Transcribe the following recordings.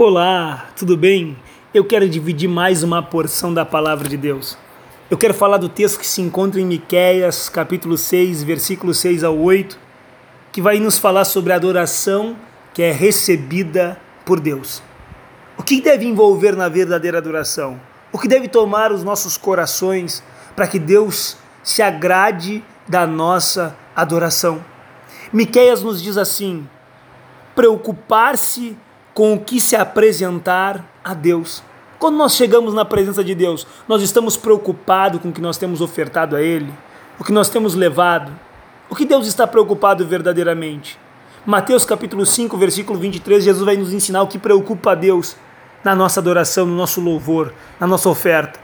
Olá, tudo bem? Eu quero dividir mais uma porção da palavra de Deus. Eu quero falar do texto que se encontra em Miqueias, capítulo 6, versículo 6 ao 8, que vai nos falar sobre a adoração que é recebida por Deus. O que deve envolver na verdadeira adoração? O que deve tomar os nossos corações para que Deus se agrade da nossa adoração? Miqueias nos diz assim: preocupar-se com o que se apresentar a Deus. Quando nós chegamos na presença de Deus, nós estamos preocupados com o que nós temos ofertado a Ele, o que nós temos levado. O que Deus está preocupado verdadeiramente? Mateus capítulo 5, versículo 23, Jesus vai nos ensinar o que preocupa a Deus na nossa adoração, no nosso louvor, na nossa oferta.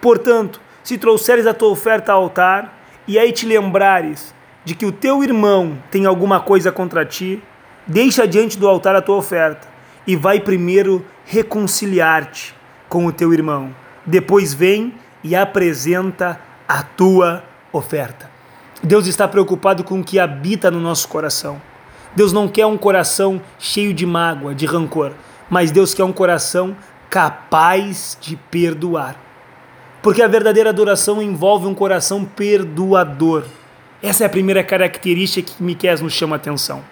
Portanto, se trouxeres a tua oferta ao altar e aí te lembrares de que o teu irmão tem alguma coisa contra ti, deixa diante do altar a tua oferta e vai primeiro reconciliar-te com o teu irmão. Depois vem e apresenta a tua oferta. Deus está preocupado com o que habita no nosso coração. Deus não quer um coração cheio de mágoa, de rancor, mas Deus quer um coração capaz de perdoar. Porque a verdadeira adoração envolve um coração perdoador. Essa é a primeira característica que Miquel nos chama a atenção.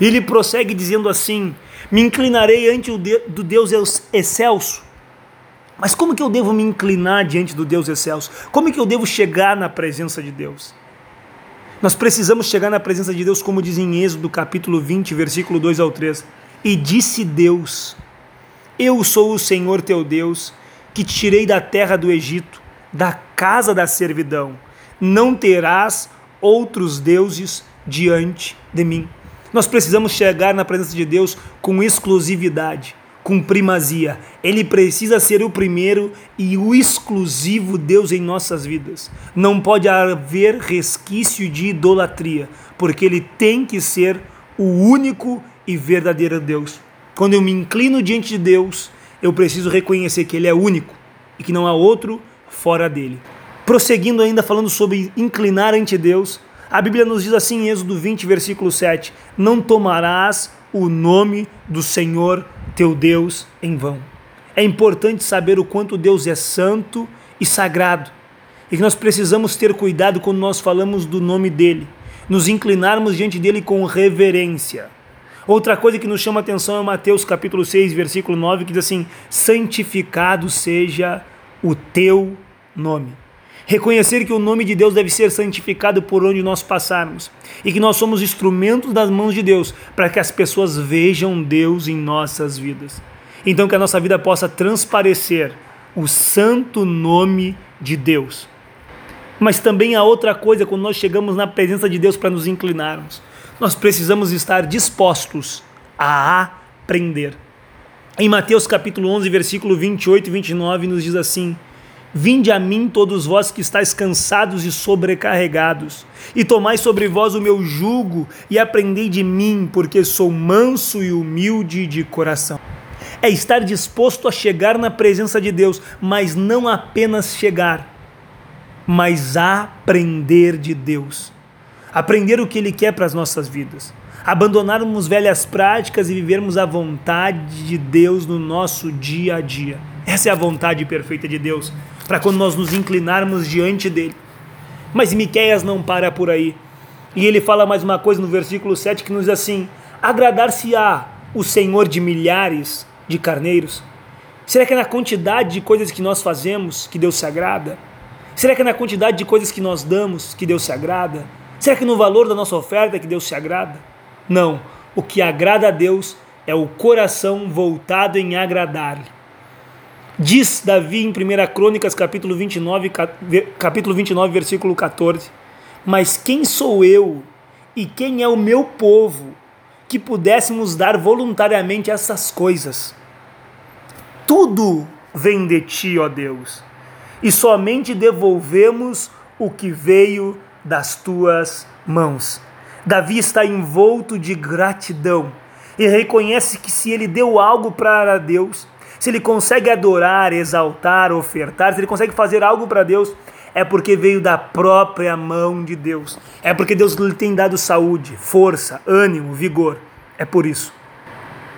Ele prossegue dizendo assim: Me inclinarei ante o de, do Deus excelso. Mas como que eu devo me inclinar diante do Deus excelso? Como que eu devo chegar na presença de Deus? Nós precisamos chegar na presença de Deus, como diz em Êxodo capítulo 20, versículo 2 ao 3. E disse Deus: Eu sou o Senhor teu Deus, que te tirei da terra do Egito, da casa da servidão. Não terás outros deuses diante de mim. Nós precisamos chegar na presença de Deus com exclusividade, com primazia. Ele precisa ser o primeiro e o exclusivo Deus em nossas vidas. Não pode haver resquício de idolatria, porque ele tem que ser o único e verdadeiro Deus. Quando eu me inclino diante de Deus, eu preciso reconhecer que ele é único e que não há outro fora dele. Prosseguindo ainda falando sobre inclinar ante Deus, a Bíblia nos diz assim em Êxodo 20, versículo 7: Não tomarás o nome do Senhor teu Deus em vão. É importante saber o quanto Deus é santo e sagrado e que nós precisamos ter cuidado quando nós falamos do nome dele, nos inclinarmos diante dele com reverência. Outra coisa que nos chama atenção é Mateus capítulo 6, versículo 9, que diz assim: santificado seja o teu nome. Reconhecer que o nome de Deus deve ser santificado por onde nós passarmos e que nós somos instrumentos das mãos de Deus para que as pessoas vejam Deus em nossas vidas. Então, que a nossa vida possa transparecer o santo nome de Deus. Mas também há outra coisa quando nós chegamos na presença de Deus para nos inclinarmos. Nós precisamos estar dispostos a aprender. Em Mateus capítulo 11, versículo 28 e 29 nos diz assim: Vinde a mim, todos vós que estáis cansados e sobrecarregados, e tomai sobre vós o meu jugo, e aprendei de mim, porque sou manso e humilde de coração. É estar disposto a chegar na presença de Deus, mas não apenas chegar, mas aprender de Deus. Aprender o que Ele quer para as nossas vidas. Abandonarmos velhas práticas e vivermos a vontade de Deus no nosso dia a dia. Essa é a vontade perfeita de Deus para quando nós nos inclinarmos diante dele. Mas Miqueias não para por aí. E ele fala mais uma coisa no versículo 7 que nos diz assim: Agradar-se-á o Senhor de milhares de carneiros? Será que é na quantidade de coisas que nós fazemos que Deus se agrada? Será que é na quantidade de coisas que nós damos que Deus se agrada? Será que no valor da nossa oferta que Deus se agrada? Não. O que agrada a Deus é o coração voltado em agradar-lhe. Diz Davi em 1 Crônicas, capítulo 29, capítulo 29, versículo 14: Mas quem sou eu e quem é o meu povo que pudéssemos dar voluntariamente essas coisas? Tudo vem de ti, ó Deus, e somente devolvemos o que veio das tuas mãos. Davi está envolto de gratidão e reconhece que se ele deu algo para Deus, se ele consegue adorar, exaltar, ofertar, se ele consegue fazer algo para Deus, é porque veio da própria mão de Deus. É porque Deus lhe tem dado saúde, força, ânimo, vigor. É por isso.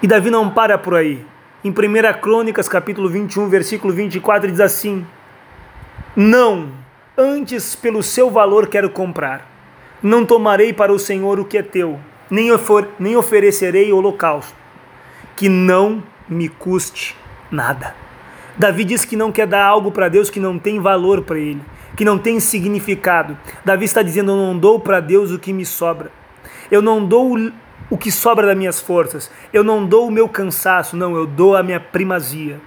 E Davi não para por aí. em 1 Crônicas, capítulo 21, versículo 24, diz assim: Não, antes pelo seu valor quero comprar. Não tomarei para o Senhor o que é teu, nem, ofer nem oferecerei holocausto, que não me custe nada. Davi diz que não quer dar algo para Deus que não tem valor para ele, que não tem significado. Davi está dizendo: Eu não dou para Deus o que me sobra. Eu não dou o que sobra das minhas forças. Eu não dou o meu cansaço, não, eu dou a minha primazia.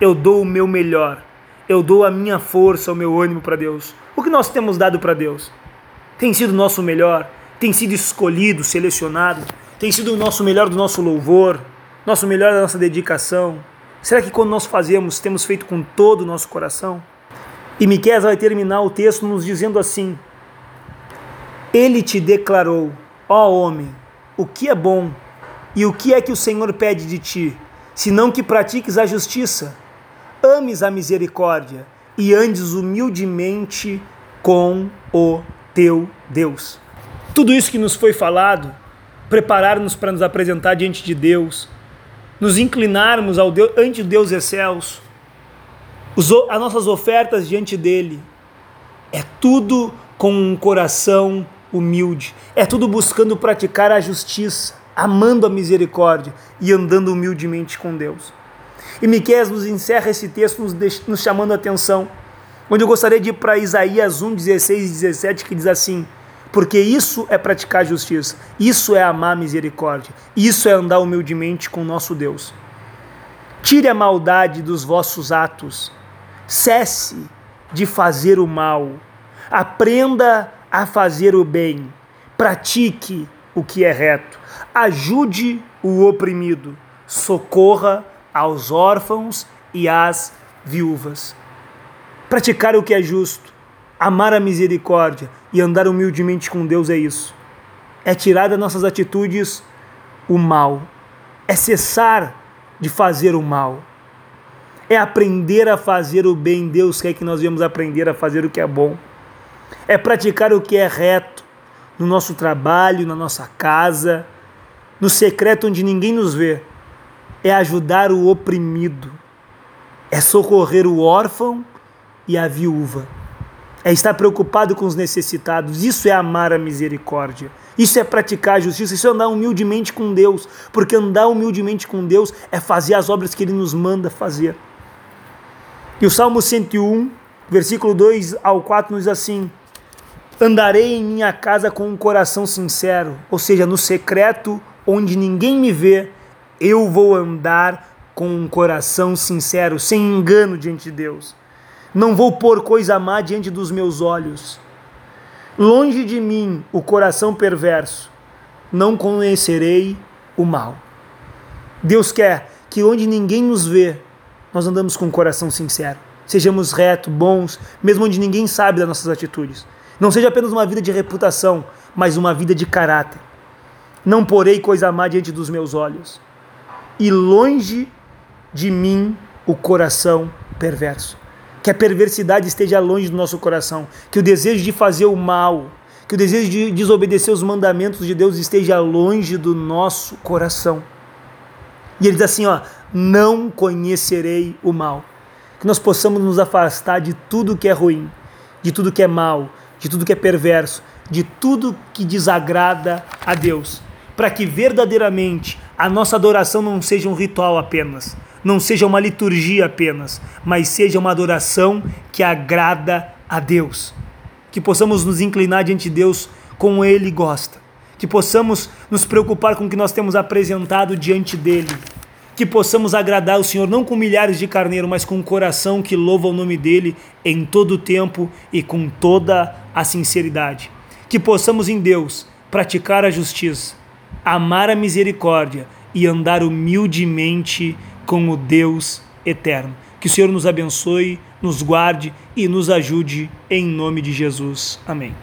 Eu dou o meu melhor. Eu dou a minha força, o meu ânimo para Deus. O que nós temos dado para Deus? Tem sido o nosso melhor? Tem sido escolhido, selecionado? Tem sido o nosso melhor do nosso louvor? Nosso melhor da nossa dedicação? Será que quando nós fazemos, temos feito com todo o nosso coração? E Miqueias vai terminar o texto nos dizendo assim: Ele te declarou, ó homem, o que é bom e o que é que o Senhor pede de ti, senão que pratiques a justiça, ames a misericórdia e andes humildemente com o teu Deus. Tudo isso que nos foi falado, preparar-nos para nos apresentar diante de Deus, nos inclinarmos ao Deus, ante Deus excelso, as nossas ofertas diante dele, é tudo com um coração humilde. É tudo buscando praticar a justiça, amando a misericórdia e andando humildemente com Deus. E Miqueias nos encerra esse texto nos, nos chamando a atenção, onde eu gostaria de ir para Isaías 1, 16 e 17, que diz assim: Porque isso é praticar justiça, isso é amar misericórdia, isso é andar humildemente com o nosso Deus. Tire a maldade dos vossos atos, cesse de fazer o mal, aprenda a fazer o bem, pratique o que é reto, ajude o oprimido, socorra aos órfãos e às viúvas. Praticar o que é justo, amar a misericórdia e andar humildemente com Deus é isso. É tirar das nossas atitudes o mal, é cessar de fazer o mal, é aprender a fazer o bem. Deus quer que nós venhamos aprender a fazer o que é bom é praticar o que é reto no nosso trabalho, na nossa casa, no secreto onde ninguém nos vê. É ajudar o oprimido, é socorrer o órfão e a viúva, é estar preocupado com os necessitados. Isso é amar a misericórdia. Isso é praticar a justiça, isso é andar humildemente com Deus, porque andar humildemente com Deus é fazer as obras que Ele nos manda fazer. E o Salmo 101, versículo 2 ao 4 nos diz assim: Andarei em minha casa com um coração sincero, ou seja, no secreto, onde ninguém me vê, eu vou andar com um coração sincero, sem engano diante de Deus. Não vou pôr coisa má diante dos meus olhos. Longe de mim o coração perverso, não conhecerei o mal. Deus quer que onde ninguém nos vê, nós andamos com um coração sincero. Sejamos retos, bons, mesmo onde ninguém sabe das nossas atitudes. Não seja apenas uma vida de reputação, mas uma vida de caráter. Não porei coisa má diante dos meus olhos, e longe de mim o coração perverso. Que a perversidade esteja longe do nosso coração, que o desejo de fazer o mal, que o desejo de desobedecer os mandamentos de Deus esteja longe do nosso coração. E ele diz assim, ó, não conhecerei o mal. Que nós possamos nos afastar de tudo que é ruim, de tudo que é mal, de tudo que é perverso, de tudo que desagrada a Deus, para que verdadeiramente a nossa adoração não seja um ritual apenas, não seja uma liturgia apenas, mas seja uma adoração que agrada a Deus. Que possamos nos inclinar diante de Deus como Ele gosta, que possamos nos preocupar com o que nós temos apresentado diante dele que possamos agradar o Senhor não com milhares de carneiro, mas com um coração que louva o nome dele em todo o tempo e com toda a sinceridade. Que possamos em Deus praticar a justiça, amar a misericórdia e andar humildemente com o Deus eterno. Que o Senhor nos abençoe, nos guarde e nos ajude em nome de Jesus. Amém.